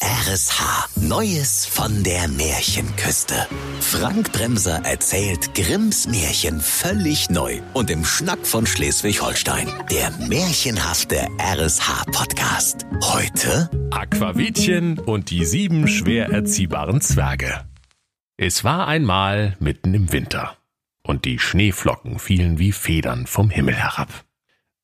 RSH. Neues von der Märchenküste. Frank Bremser erzählt Grimms Märchen völlig neu und im Schnack von Schleswig-Holstein. Der märchenhafte RSH-Podcast. Heute Aquavitchen und die sieben schwer erziehbaren Zwerge. Es war einmal mitten im Winter und die Schneeflocken fielen wie Federn vom Himmel herab.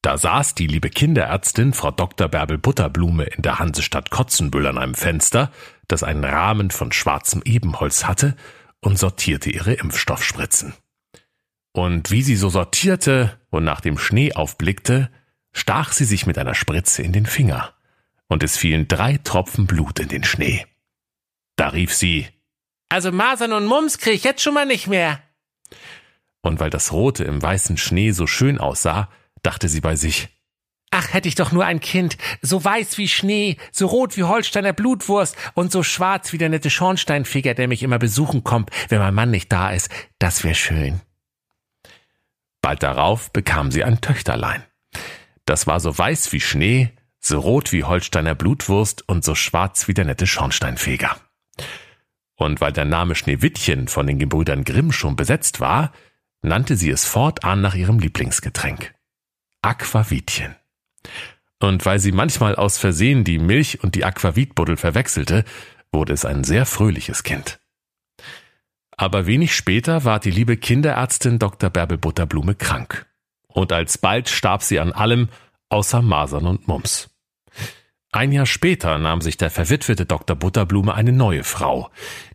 Da saß die liebe Kinderärztin Frau Dr. Bärbel Butterblume in der Hansestadt Kotzenbüll an einem Fenster, das einen Rahmen von schwarzem Ebenholz hatte, und sortierte ihre Impfstoffspritzen. Und wie sie so sortierte und nach dem Schnee aufblickte, stach sie sich mit einer Spritze in den Finger, und es fielen drei Tropfen Blut in den Schnee. Da rief sie Also Masern und Mumps krieg ich jetzt schon mal nicht mehr. Und weil das Rote im weißen Schnee so schön aussah, dachte sie bei sich. Ach, hätte ich doch nur ein Kind, so weiß wie Schnee, so rot wie Holsteiner Blutwurst und so schwarz wie der nette Schornsteinfeger, der mich immer besuchen kommt, wenn mein Mann nicht da ist. Das wäre schön. Bald darauf bekam sie ein Töchterlein. Das war so weiß wie Schnee, so rot wie Holsteiner Blutwurst und so schwarz wie der nette Schornsteinfeger. Und weil der Name Schneewittchen von den Gebrüdern Grimm schon besetzt war, nannte sie es fortan nach ihrem Lieblingsgetränk. Aquavitchen. Und weil sie manchmal aus Versehen die Milch und die Aquavitbuddel verwechselte, wurde es ein sehr fröhliches Kind. Aber wenig später war die liebe Kinderärztin Dr. Bärbel Butterblume krank. Und alsbald starb sie an allem außer Masern und Mumps. Ein Jahr später nahm sich der verwitwete Dr. Butterblume eine neue Frau,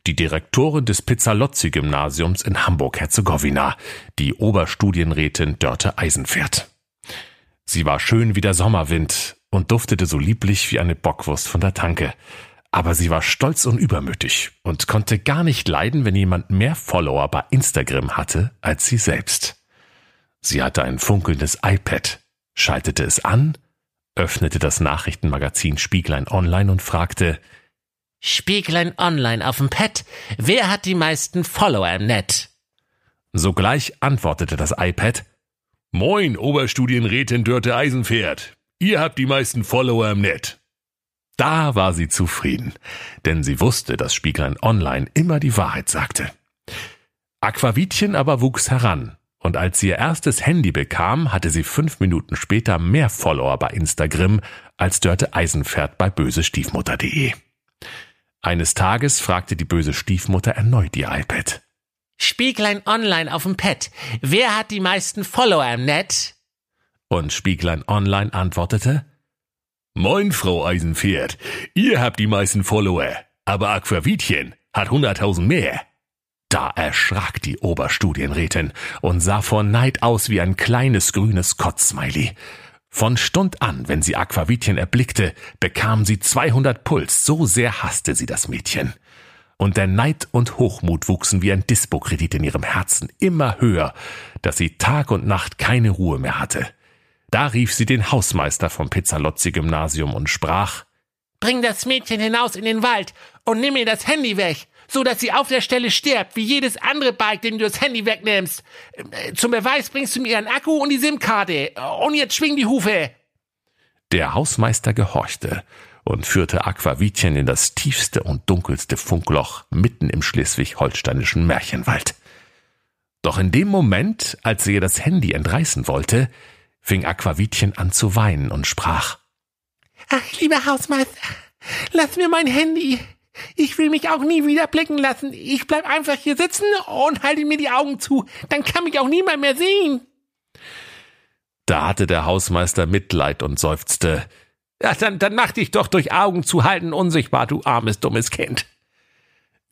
die Direktorin des Pizzalozzi-Gymnasiums in Hamburg-Herzegowina, die Oberstudienrätin Dörte Eisenpferd. Sie war schön wie der Sommerwind und duftete so lieblich wie eine Bockwurst von der Tanke. Aber sie war stolz und übermütig und konnte gar nicht leiden, wenn jemand mehr Follower bei Instagram hatte als sie selbst. Sie hatte ein funkelndes iPad, schaltete es an, öffnete das Nachrichtenmagazin Spieglein Online und fragte Spieglein Online auf dem Pad, wer hat die meisten Follower im Net? Sogleich antwortete das iPad Moin, Oberstudienrätin Dörte Eisenpferd. Ihr habt die meisten Follower im Net. Da war sie zufrieden, denn sie wusste, dass Spieglein Online immer die Wahrheit sagte. Aquavitchen aber wuchs heran, und als sie ihr erstes Handy bekam, hatte sie fünf Minuten später mehr Follower bei Instagram als Dörte Eisenpferd bei bösestiefmutter.de. Eines Tages fragte die böse Stiefmutter erneut ihr iPad. Spieglein Online auf dem Pad. Wer hat die meisten Follower im Net? Und Spieglein Online antwortete, Moin, Frau Eisenpferd. Ihr habt die meisten Follower, aber Aquavitchen hat hunderttausend mehr. Da erschrak die Oberstudienrätin und sah vor Neid aus wie ein kleines grünes Kotzsmiley. Von Stund an, wenn sie Aquavitchen erblickte, bekam sie 200 Puls, so sehr hasste sie das Mädchen und der Neid und Hochmut wuchsen wie ein Dispokredit in ihrem Herzen immer höher, dass sie Tag und Nacht keine Ruhe mehr hatte. Da rief sie den Hausmeister vom Pizzalozzi-Gymnasium und sprach Bring das Mädchen hinaus in den Wald und nimm ihr das Handy weg, so dass sie auf der Stelle stirbt, wie jedes andere Bike, dem du das Handy wegnimmst. Zum Beweis bringst du mir ihren Akku und die SIM-Karte. Und jetzt schwing die Hufe. Der Hausmeister gehorchte und führte Aquavitchen in das tiefste und dunkelste Funkloch mitten im schleswig-holsteinischen Märchenwald. Doch in dem Moment, als sie ihr das Handy entreißen wollte, fing Aquavitchen an zu weinen und sprach Ach, lieber Hausmeister, lass mir mein Handy. Ich will mich auch nie wieder blicken lassen. Ich bleib einfach hier sitzen und halte mir die Augen zu. Dann kann mich auch niemand mehr sehen. Da hatte der Hausmeister Mitleid und seufzte ja, dann, dann mach dich doch durch Augen zu halten unsichtbar, du armes, dummes Kind.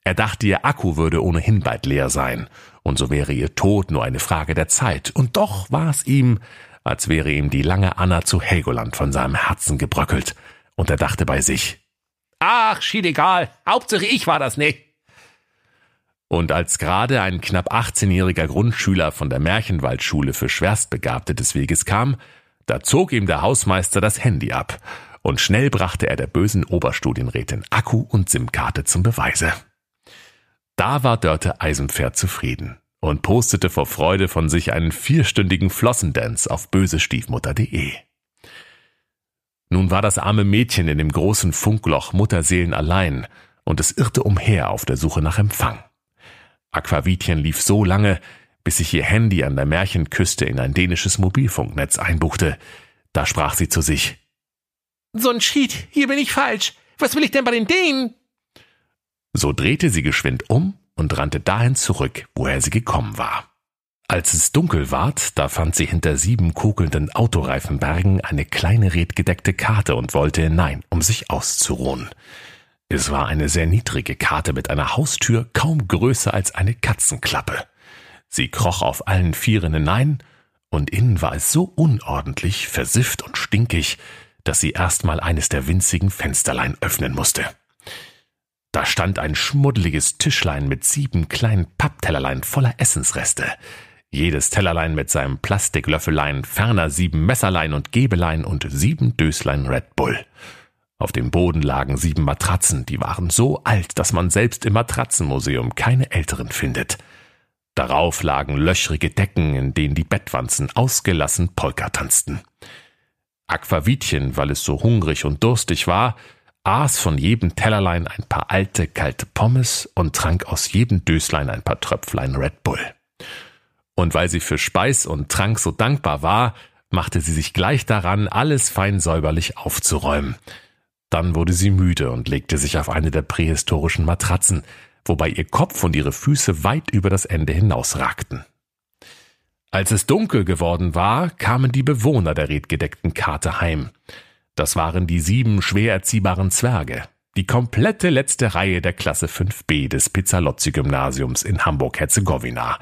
Er dachte, ihr Akku würde ohnehin bald leer sein, und so wäre ihr Tod nur eine Frage der Zeit. Und doch war es ihm, als wäre ihm die lange Anna zu Helgoland von seinem Herzen gebröckelt, und er dachte bei sich, Ach, schied egal, Hauptsache ich war das nicht. Und als gerade ein knapp 18-jähriger Grundschüler von der Märchenwaldschule für Schwerstbegabte des Weges kam, da zog ihm der Hausmeister das Handy ab und schnell brachte er der bösen Oberstudienrätin Akku und SIM-Karte zum Beweise. Da war Dörte Eisenpferd zufrieden und postete vor Freude von sich einen vierstündigen Flossendance auf bösestiefmutter.de. Nun war das arme Mädchen in dem großen Funkloch Mutterseelen allein, und es irrte umher auf der Suche nach Empfang. Aquavitchen lief so lange, bis sich ihr Handy an der Märchenküste in ein dänisches Mobilfunknetz einbuchte. Da sprach sie zu sich. So ein Cheat, hier bin ich falsch. Was will ich denn bei den Dänen? So drehte sie geschwind um und rannte dahin zurück, woher sie gekommen war. Als es dunkel ward, da fand sie hinter sieben kokelnden Autoreifenbergen eine kleine redgedeckte Karte und wollte hinein, um sich auszuruhen. Es war eine sehr niedrige Karte mit einer Haustür kaum größer als eine Katzenklappe. Sie kroch auf allen Vieren hinein, und innen war es so unordentlich, versifft und stinkig, dass sie erstmal eines der winzigen Fensterlein öffnen musste. Da stand ein schmuddeliges Tischlein mit sieben kleinen Papptellerlein voller Essensreste, jedes Tellerlein mit seinem Plastiklöffelein, ferner sieben Messerlein und Gebelein und sieben Döslein Red Bull. Auf dem Boden lagen sieben Matratzen, die waren so alt, dass man selbst im Matratzenmuseum keine älteren findet. Darauf lagen löchrige Decken, in denen die Bettwanzen ausgelassen Polka tanzten. Aquavitchen, weil es so hungrig und durstig war, aß von jedem Tellerlein ein paar alte, kalte Pommes und trank aus jedem Döslein ein paar Tröpflein Red Bull. Und weil sie für Speis und Trank so dankbar war, machte sie sich gleich daran, alles fein säuberlich aufzuräumen. Dann wurde sie müde und legte sich auf eine der prähistorischen Matratzen, wobei ihr Kopf und ihre Füße weit über das Ende hinausragten. Als es dunkel geworden war, kamen die Bewohner der redgedeckten Karte heim. Das waren die sieben schwer erziehbaren Zwerge, die komplette letzte Reihe der Klasse 5b des Pizzalozzi-Gymnasiums in Hamburg-Herzegowina,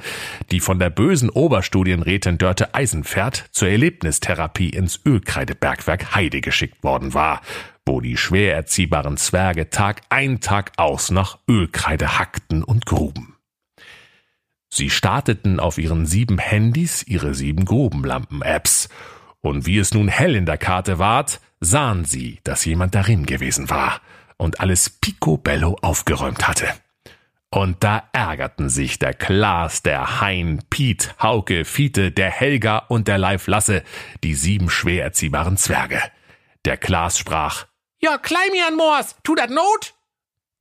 die von der bösen Oberstudienrätin Dörte Eisenpferd zur Erlebnistherapie ins Ölkreidebergwerk Heide geschickt worden war, wo die schwer erziehbaren Zwerge Tag ein Tag aus nach Ölkreide hackten und gruben. Sie starteten auf ihren sieben Handys ihre sieben Grubenlampen-Apps, und wie es nun hell in der Karte ward, sahen sie, dass jemand darin gewesen war und alles picobello aufgeräumt hatte. Und da ärgerten sich der Klaas, der Hein, Piet, Hauke, Fiete, der Helga und der Leif Lasse, die sieben schwer erziehbaren Zwerge. Der Klaas sprach, ja, klein mir an Moors, tu dat Not?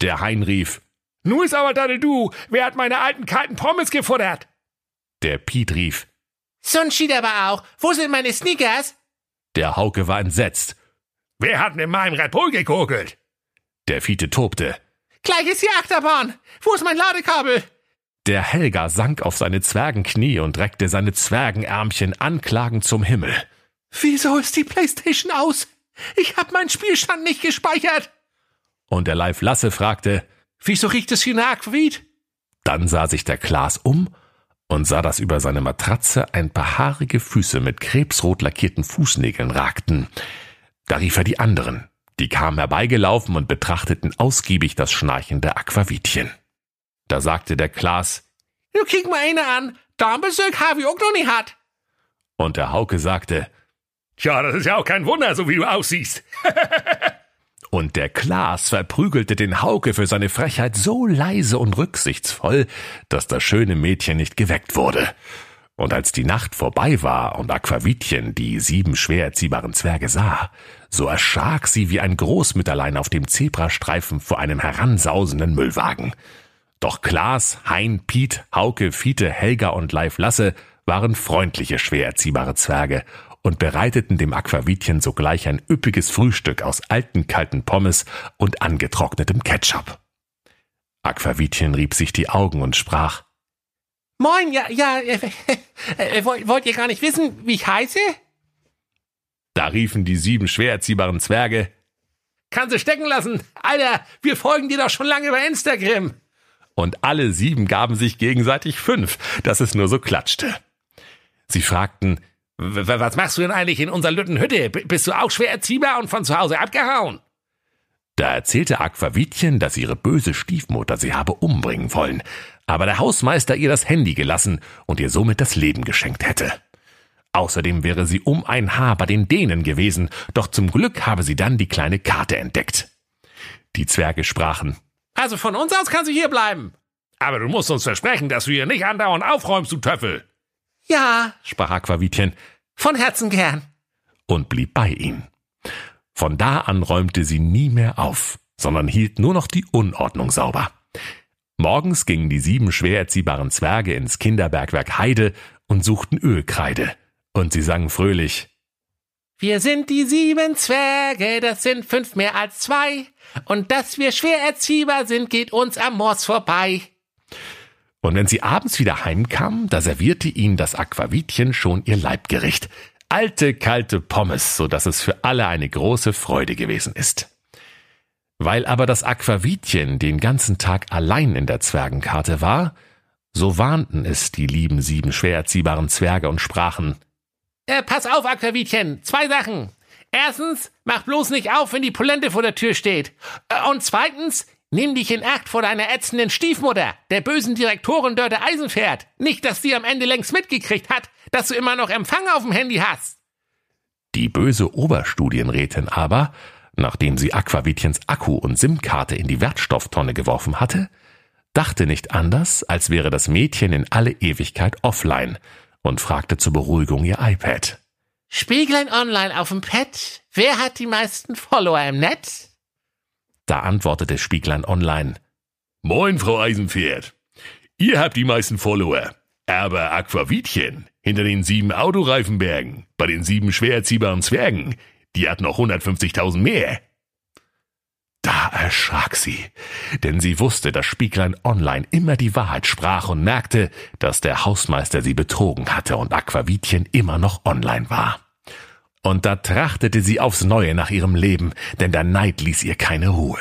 Der Hein rief, Nu ist aber dadel du, wer hat meine alten kalten Pommes gefuttert? Der Piet rief, So ein Schied aber auch, wo sind meine Sneakers? Der Hauke war entsetzt. Wer hat mit meinem Red Bull gekokelt? Der Fiete tobte. Gleich ist die Achterbahn. Wo ist mein Ladekabel? Der Helga sank auf seine Zwergenknie und reckte seine Zwergenärmchen anklagend zum Himmel. Wieso ist die Playstation aus? Ich hab meinen Spielstand nicht gespeichert. Und der Leif Lasse fragte, Wieso riecht es hier nach Aquavit? Dann sah sich der Klaas um und sah, dass über seine Matratze ein paar haarige Füße mit krebsrot lackierten Fußnägeln ragten. Da rief er die anderen. Die kamen herbeigelaufen und betrachteten ausgiebig das schnarchende Aquavitchen. Da sagte der Klaas, Nu kick mal eine an, Darmbezirk habe ich auch noch nicht hat. Und der Hauke sagte, Tja, das ist ja auch kein Wunder, so wie du aussiehst. und der Klaas verprügelte den Hauke für seine Frechheit so leise und rücksichtsvoll, dass das schöne Mädchen nicht geweckt wurde. Und als die Nacht vorbei war und Aquavitchen die sieben schwer erziehbaren Zwerge sah, so erschrak sie wie ein Großmütterlein auf dem Zebrastreifen vor einem heransausenden Müllwagen. Doch Klaas, Hein, Piet, Hauke, Fiete, Helga und Leif Lasse waren freundliche, schwer erziehbare Zwerge und bereiteten dem Aquavitchen sogleich ein üppiges Frühstück aus alten kalten Pommes und angetrocknetem Ketchup. Aquavitchen rieb sich die Augen und sprach Moin, ja, ja, äh, äh, wollt, wollt ihr gar nicht wissen, wie ich heiße? Da riefen die sieben schwer erziehbaren Zwerge Kann sie stecken lassen. Alter, wir folgen dir doch schon lange bei Instagram. Und alle sieben gaben sich gegenseitig fünf, dass es nur so klatschte. Sie fragten, was machst du denn eigentlich in unserer Lüttenhütte? Bist du auch schwer erziehbar und von zu Hause abgehauen? Da erzählte Aquavitchen, dass ihre böse Stiefmutter sie habe umbringen wollen, aber der Hausmeister ihr das Handy gelassen und ihr somit das Leben geschenkt hätte. Außerdem wäre sie um ein Haar bei den Dänen gewesen, doch zum Glück habe sie dann die kleine Karte entdeckt. Die Zwerge sprachen, Also von uns aus kannst du hier bleiben. Aber du musst uns versprechen, dass du hier nicht andauernd aufräumst, du Töffel. Ja, sprach Aquavitchen, von Herzen gern. Und blieb bei ihm. Von da an räumte sie nie mehr auf, sondern hielt nur noch die Unordnung sauber. Morgens gingen die sieben schwer erziehbaren Zwerge ins Kinderbergwerk Heide und suchten Ölkreide. Und sie sangen fröhlich Wir sind die sieben Zwerge, das sind fünf mehr als zwei. Und dass wir schwer erziehbar sind, geht uns am Moors vorbei. Und wenn sie abends wieder heimkamen, da servierte ihnen das Aquavitchen schon ihr Leibgericht. Alte, kalte Pommes, so dass es für alle eine große Freude gewesen ist. Weil aber das Aquavitchen den ganzen Tag allein in der Zwergenkarte war, so warnten es die lieben sieben schwer erziehbaren Zwerge und sprachen, äh, pass auf, Aquavitchen, zwei Sachen. Erstens, mach bloß nicht auf, wenn die Polente vor der Tür steht. Äh, und zweitens, nimm dich in Acht vor deiner ätzenden Stiefmutter, der bösen Direktorin Dörte Eisenpferd. Nicht, dass die am Ende längst mitgekriegt hat, dass du immer noch Empfang auf dem Handy hast. Die böse Oberstudienrätin aber, nachdem sie Aquavitiens Akku und SIM-Karte in die Wertstofftonne geworfen hatte, dachte nicht anders, als wäre das Mädchen in alle Ewigkeit offline und fragte zur Beruhigung ihr iPad. Spieglein online auf dem Pad. Wer hat die meisten Follower im Netz? Da antwortete Spieglein online. Moin, Frau Eisenpferd. Ihr habt die meisten Follower. Aber Aquavitchen hinter den sieben Autoreifenbergen, bei den sieben schwer erziehbaren Zwergen, die hat noch 150.000 mehr. Da erschrak sie, denn sie wusste, dass Spieglein Online immer die Wahrheit sprach und merkte, dass der Hausmeister sie betrogen hatte und Aquavitchen immer noch online war. Und da trachtete sie aufs Neue nach ihrem Leben, denn der Neid ließ ihr keine Ruhe.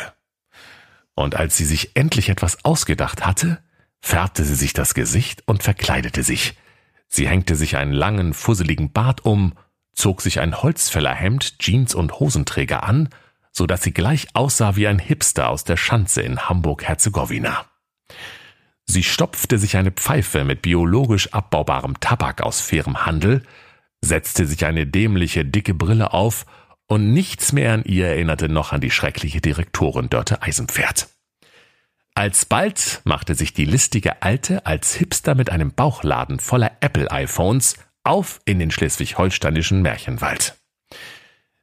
Und als sie sich endlich etwas ausgedacht hatte, färbte sie sich das Gesicht und verkleidete sich. Sie hängte sich einen langen, fusseligen Bart um, zog sich ein Holzfällerhemd, Jeans und Hosenträger an so dass sie gleich aussah wie ein Hipster aus der Schanze in Hamburg-Herzegowina. Sie stopfte sich eine Pfeife mit biologisch abbaubarem Tabak aus fairem Handel, setzte sich eine dämliche dicke Brille auf und nichts mehr an ihr erinnerte noch an die schreckliche Direktorin Dörte Eisenpferd. Alsbald machte sich die listige Alte als Hipster mit einem Bauchladen voller Apple-iPhones auf in den schleswig-holsteinischen Märchenwald.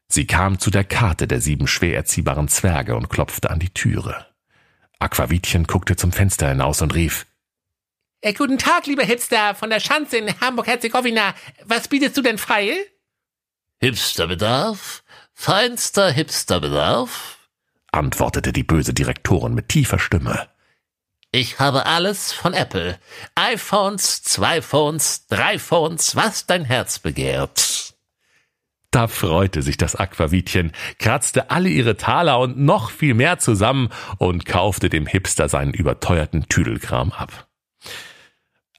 Sie kam zu der Karte der sieben schwer erziehbaren Zwerge und klopfte an die Türe. Aquavitchen guckte zum Fenster hinaus und rief, äh, Guten Tag, lieber Hipster von der Schanze in Hamburg-Herzegowina. Was bietest du denn frei? Hipsterbedarf? Feinster Hipsterbedarf? antwortete die böse Direktorin mit tiefer Stimme. Ich habe alles von Apple. iPhones, zwei Phones, drei Phones, was dein Herz begehrt. Da freute sich das Aquavitchen, kratzte alle ihre Taler und noch viel mehr zusammen und kaufte dem Hipster seinen überteuerten Tüdelkram ab.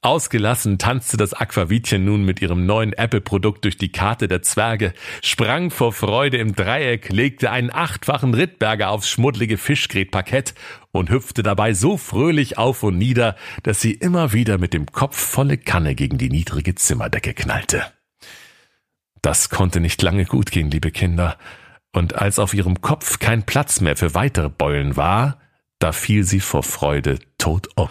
Ausgelassen tanzte das Aquavitchen nun mit ihrem neuen Apple-Produkt durch die Karte der Zwerge, sprang vor Freude im Dreieck, legte einen achtfachen Rittberger aufs schmuddlige Fischgrätparkett und hüpfte dabei so fröhlich auf und nieder, dass sie immer wieder mit dem Kopf volle Kanne gegen die niedrige Zimmerdecke knallte. Das konnte nicht lange gut gehen, liebe Kinder, und als auf ihrem Kopf kein Platz mehr für weitere Beulen war, da fiel sie vor Freude tot um.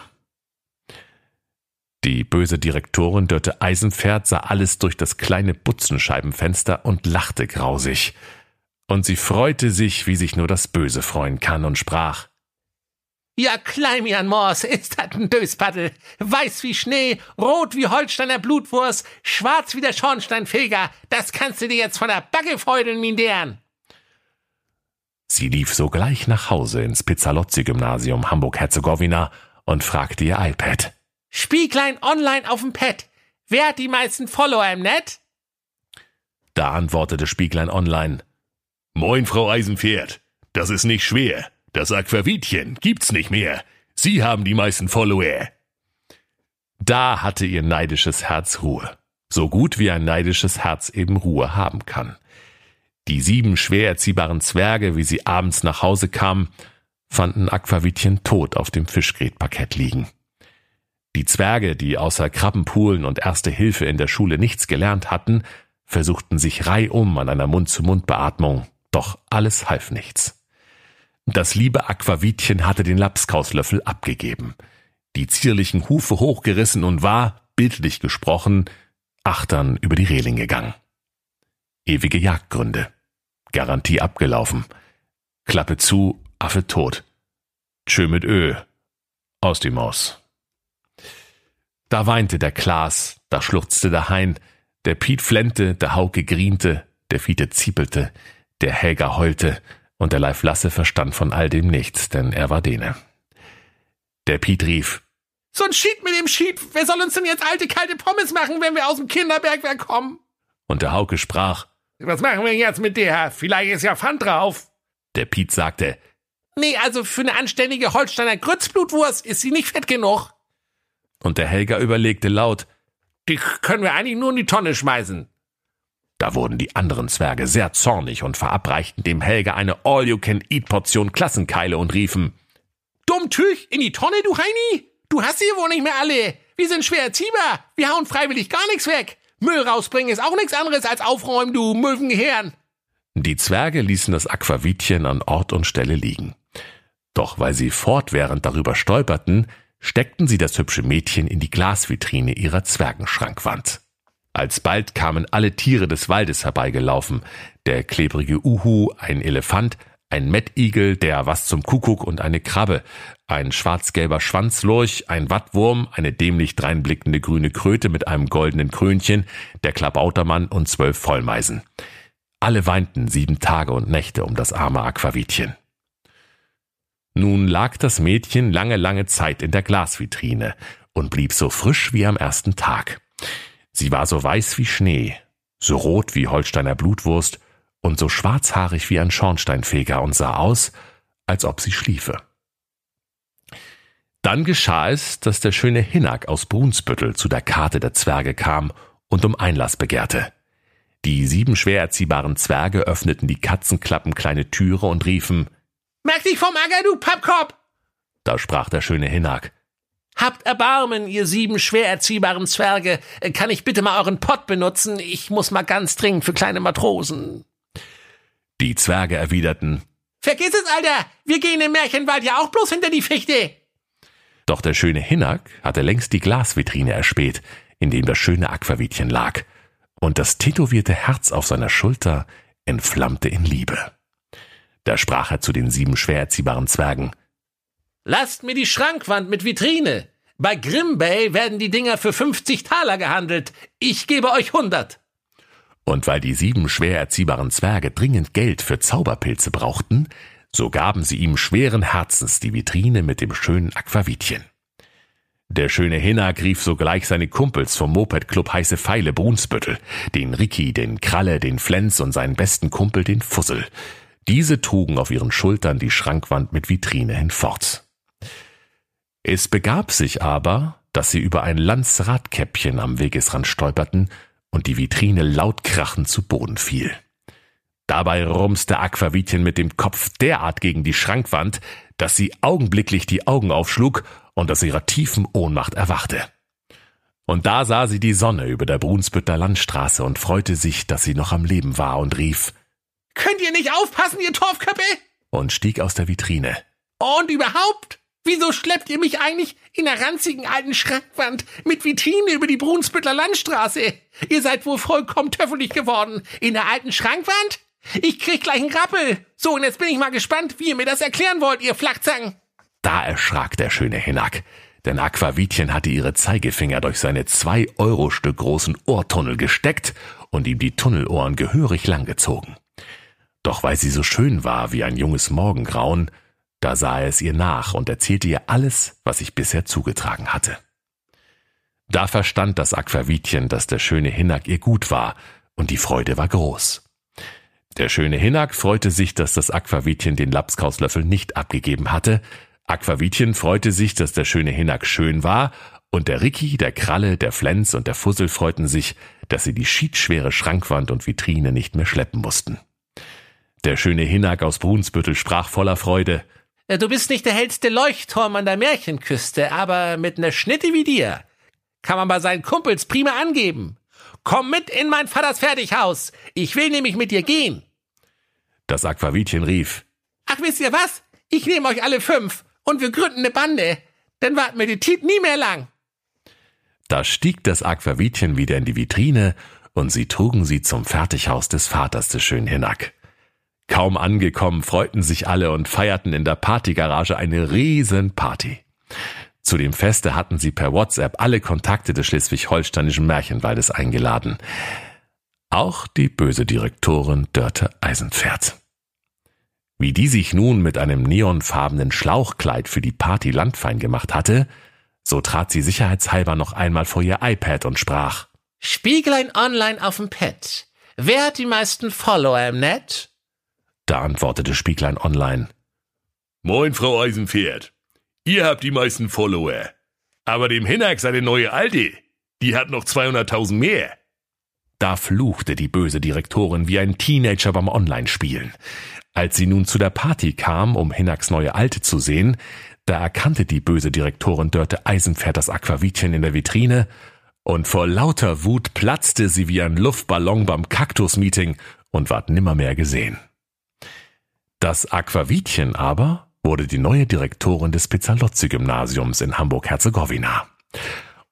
Die böse Direktorin Dörte Eisenpferd sah alles durch das kleine Butzenscheibenfenster und lachte grausig. Und sie freute sich, wie sich nur das Böse freuen kann, und sprach ja, Kleimian Mors, ist das ein Döspaddel. Weiß wie Schnee, rot wie Holsteiner Blutwurst, schwarz wie der Schornsteinfeger. Das kannst du dir jetzt von der Backe feudeln, min deren. Sie lief sogleich nach Hause ins Pizzalozzi-Gymnasium Hamburg-Herzegowina und fragte ihr iPad. Spieglein online auf dem Pad. Wer hat die meisten Follower im Net? Da antwortete Spieglein online. Moin, Frau Eisenpferd. Das ist nicht schwer. Das Aquavitchen gibt's nicht mehr. Sie haben die meisten Follower. Da hatte ihr neidisches Herz Ruhe. So gut wie ein neidisches Herz eben Ruhe haben kann. Die sieben schwer erziehbaren Zwerge, wie sie abends nach Hause kamen, fanden Aquavitchen tot auf dem Fischgrätparkett liegen. Die Zwerge, die außer Krabbenpoolen und Erste Hilfe in der Schule nichts gelernt hatten, versuchten sich reihum an einer Mund-zu-Mund-Beatmung, doch alles half nichts. Das liebe Aquavitchen hatte den Lapskauslöffel abgegeben, die zierlichen Hufe hochgerissen und war, bildlich gesprochen, achtern über die Reling gegangen. Ewige Jagdgründe. Garantie abgelaufen. Klappe zu, Affe tot. Tschö mit Ö. Aus die Maus. Da weinte der Klaas, da schluchzte der Hein, der Piet flennte, der Hauke griente, der Fiete ziepelte, der Helga heulte und der Leif Lasse verstand von all dem nichts, denn er war Dene. Der Piet rief, So ein Schied mit dem Schied. Wer soll uns denn jetzt alte kalte Pommes machen, wenn wir aus dem Kinderbergwerk kommen? und der Hauke sprach, Was machen wir jetzt mit der? Vielleicht ist ja Pfand drauf. der Piet sagte, Nee, also für eine anständige Holsteiner Grützblutwurst ist sie nicht fett genug. Und der Helga überlegte laut, Die können wir eigentlich nur in die Tonne schmeißen. Da wurden die anderen Zwerge sehr zornig und verabreichten dem Helga eine All-You-Can-Eat-Portion Klassenkeile und riefen, Dummtüch, in die Tonne, du Heini? Du hast sie wohl nicht mehr alle. Wir sind schwer erziehbar. Wir hauen freiwillig gar nichts weg. Müll rausbringen ist auch nichts anderes als aufräumen, du Möwengehirn. Die Zwerge ließen das Aquavitchen an Ort und Stelle liegen. Doch weil sie fortwährend darüber stolperten, steckten sie das hübsche Mädchen in die Glasvitrine ihrer Zwergenschrankwand. Alsbald kamen alle Tiere des Waldes herbeigelaufen, der klebrige Uhu, ein Elefant, ein Mettigel, der was zum Kuckuck und eine Krabbe, ein schwarz-gelber Schwanzlurch, ein Wattwurm, eine dämlich dreinblickende grüne Kröte mit einem goldenen Krönchen, der Klabautermann und zwölf Vollmeisen. Alle weinten sieben Tage und Nächte um das arme Aquavitchen. Nun lag das Mädchen lange, lange Zeit in der Glasvitrine und blieb so frisch wie am ersten Tag. Sie war so weiß wie Schnee, so rot wie Holsteiner Blutwurst und so schwarzhaarig wie ein Schornsteinfeger und sah aus, als ob sie schliefe. Dann geschah es, dass der schöne Hinnack aus Brunsbüttel zu der Karte der Zwerge kam und um Einlass begehrte. Die sieben schwer erziehbaren Zwerge öffneten die Katzenklappen kleine Türe und riefen, Merk dich vom Acker, du Pappkorb. da sprach der schöne Hinnack, Habt Erbarmen, ihr sieben schwer erziehbaren Zwerge. Kann ich bitte mal euren Pott benutzen? Ich muss mal ganz dringend für kleine Matrosen. die Zwerge erwiderten, Vergiss es, Alter. Wir gehen im Märchenwald ja auch bloß hinter die Fichte. Doch der schöne Hinnack hatte längst die Glasvitrine erspäht, in dem das schöne Aquavitchen lag, und das tätowierte Herz auf seiner Schulter entflammte in Liebe. Da sprach er zu den sieben schwer erziehbaren Zwergen, Lasst mir die Schrankwand mit Vitrine. Bei Grimbay werden die Dinger für 50 Taler gehandelt. Ich gebe euch 100. und weil die sieben schwer erziehbaren Zwerge dringend Geld für Zauberpilze brauchten, so gaben sie ihm schweren Herzens die Vitrine mit dem schönen Aquavitchen. Der schöne Hinnack rief sogleich seine Kumpels vom Moped-Club Heiße Pfeile Brunsbüttel, den Ricky, den Kralle, den Flenz und seinen besten Kumpel, den Fussel. Diese trugen auf ihren Schultern die Schrankwand mit Vitrine hinfort. Es begab sich aber, dass sie über ein Lanzradkäppchen am Wegesrand stolperten und die Vitrine laut krachend zu Boden fiel. Dabei rumste Aquavitchen mit dem Kopf derart gegen die Schrankwand, dass sie augenblicklich die Augen aufschlug und aus ihrer tiefen Ohnmacht erwachte. Und da sah sie die Sonne über der Brunsbütter Landstraße und freute sich, dass sie noch am Leben war und rief Könnt ihr nicht aufpassen, ihr Torfköppe? und stieg aus der Vitrine. Und überhaupt? Wieso schleppt ihr mich eigentlich in der ranzigen alten Schrankwand mit Vitrine über die Brunsbüttler Landstraße? Ihr seid wohl vollkommen töffelig geworden. In der alten Schrankwand? Ich krieg gleich einen Rappel. So, und jetzt bin ich mal gespannt, wie ihr mir das erklären wollt, ihr Flachzangen. Da erschrak der schöne Hinnack, denn Aquavitchen hatte ihre Zeigefinger durch seine zwei Euro Stück großen Ohrtunnel gesteckt und ihm die Tunnelohren gehörig langgezogen. Doch weil sie so schön war wie ein junges Morgengrauen, da sah er es ihr nach und erzählte ihr alles, was sich bisher zugetragen hatte. Da verstand das Aquavitchen, dass der schöne Hinnack ihr gut war, und die Freude war groß. Der schöne Hinnack freute sich, dass das Aquavitchen den Lapskauslöffel nicht abgegeben hatte. Aquavitchen freute sich, dass der schöne Hinnack schön war. Und der Ricky, der Kralle, der Flenz und der Fussel freuten sich, dass sie die schiedschwere Schrankwand und Vitrine nicht mehr schleppen mussten. Der schöne Hinnack aus Brunsbüttel sprach voller Freude. Äh, Du bist nicht der hellste Leuchtturm an der Märchenküste, aber mit ner Schnitte wie dir kann man bei seinen Kumpels prima angeben. Komm mit in mein Vaters Fertighaus. Ich will nämlich mit dir gehen. Das Aquavitchen rief. Ach, wisst ihr was? Ich nehme euch alle fünf und wir gründen eine Bande. Dann warten wir die Tit nie mehr lang. Da stieg das Aquavitchen wieder in die Vitrine und sie trugen sie zum Fertighaus des Vaters des schönen Hinnack. Kaum angekommen, freuten sich alle und feierten in der Partygarage eine Riesenparty. Zu dem Feste hatten sie per WhatsApp alle Kontakte des schleswig-holsteinischen Märchenwaldes eingeladen. Auch die böse Direktorin Dörte Eisenpferd. Wie die sich nun mit einem neonfarbenen Schlauchkleid für die Party landfein gemacht hatte, so trat sie sicherheitshalber noch einmal vor ihr iPad und sprach Spieglein online auf dem Pad. Wer hat die meisten Follower im Net? Da antwortete Spieglein online. Moin, Frau Eisenpferd. Ihr habt die meisten Follower. Aber dem Hinak seine neue Alte, die hat noch 200.000 mehr. Da fluchte die böse Direktorin wie ein Teenager beim Online-Spielen. Als sie nun zu der Party kam, um Hinaks neue Alte zu sehen, da erkannte die böse Direktorin Dörte Eisenpferd das Aquavitchen in der Vitrine und vor lauter Wut platzte sie wie ein Luftballon beim Kaktus-Meeting und ward nimmermehr gesehen. Das Aquavitchen aber wurde die neue Direktorin des Pizzalozzi-Gymnasiums in Hamburg-Herzegowina.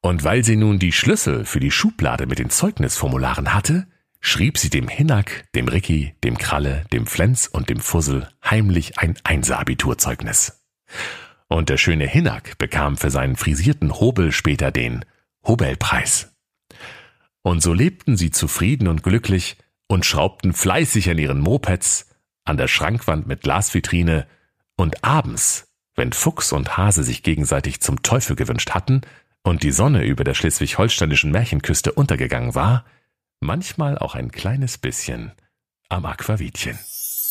Und weil sie nun die Schlüssel für die Schublade mit den Zeugnisformularen hatte, schrieb sie dem Hinnack, dem Ricky, dem Kralle, dem Flenz und dem Fussel heimlich ein Einser-Abiturzeugnis. Und der schöne Hinnack bekam für seinen frisierten Hobel später den Hobelpreis. Und so lebten sie zufrieden und glücklich und schraubten fleißig an ihren Mopeds, an der Schrankwand mit Glasvitrine und abends, wenn Fuchs und Hase sich gegenseitig zum Teufel gewünscht hatten und die Sonne über der schleswig-holsteinischen Märchenküste untergegangen war, manchmal auch ein kleines bisschen am Aquavitchen.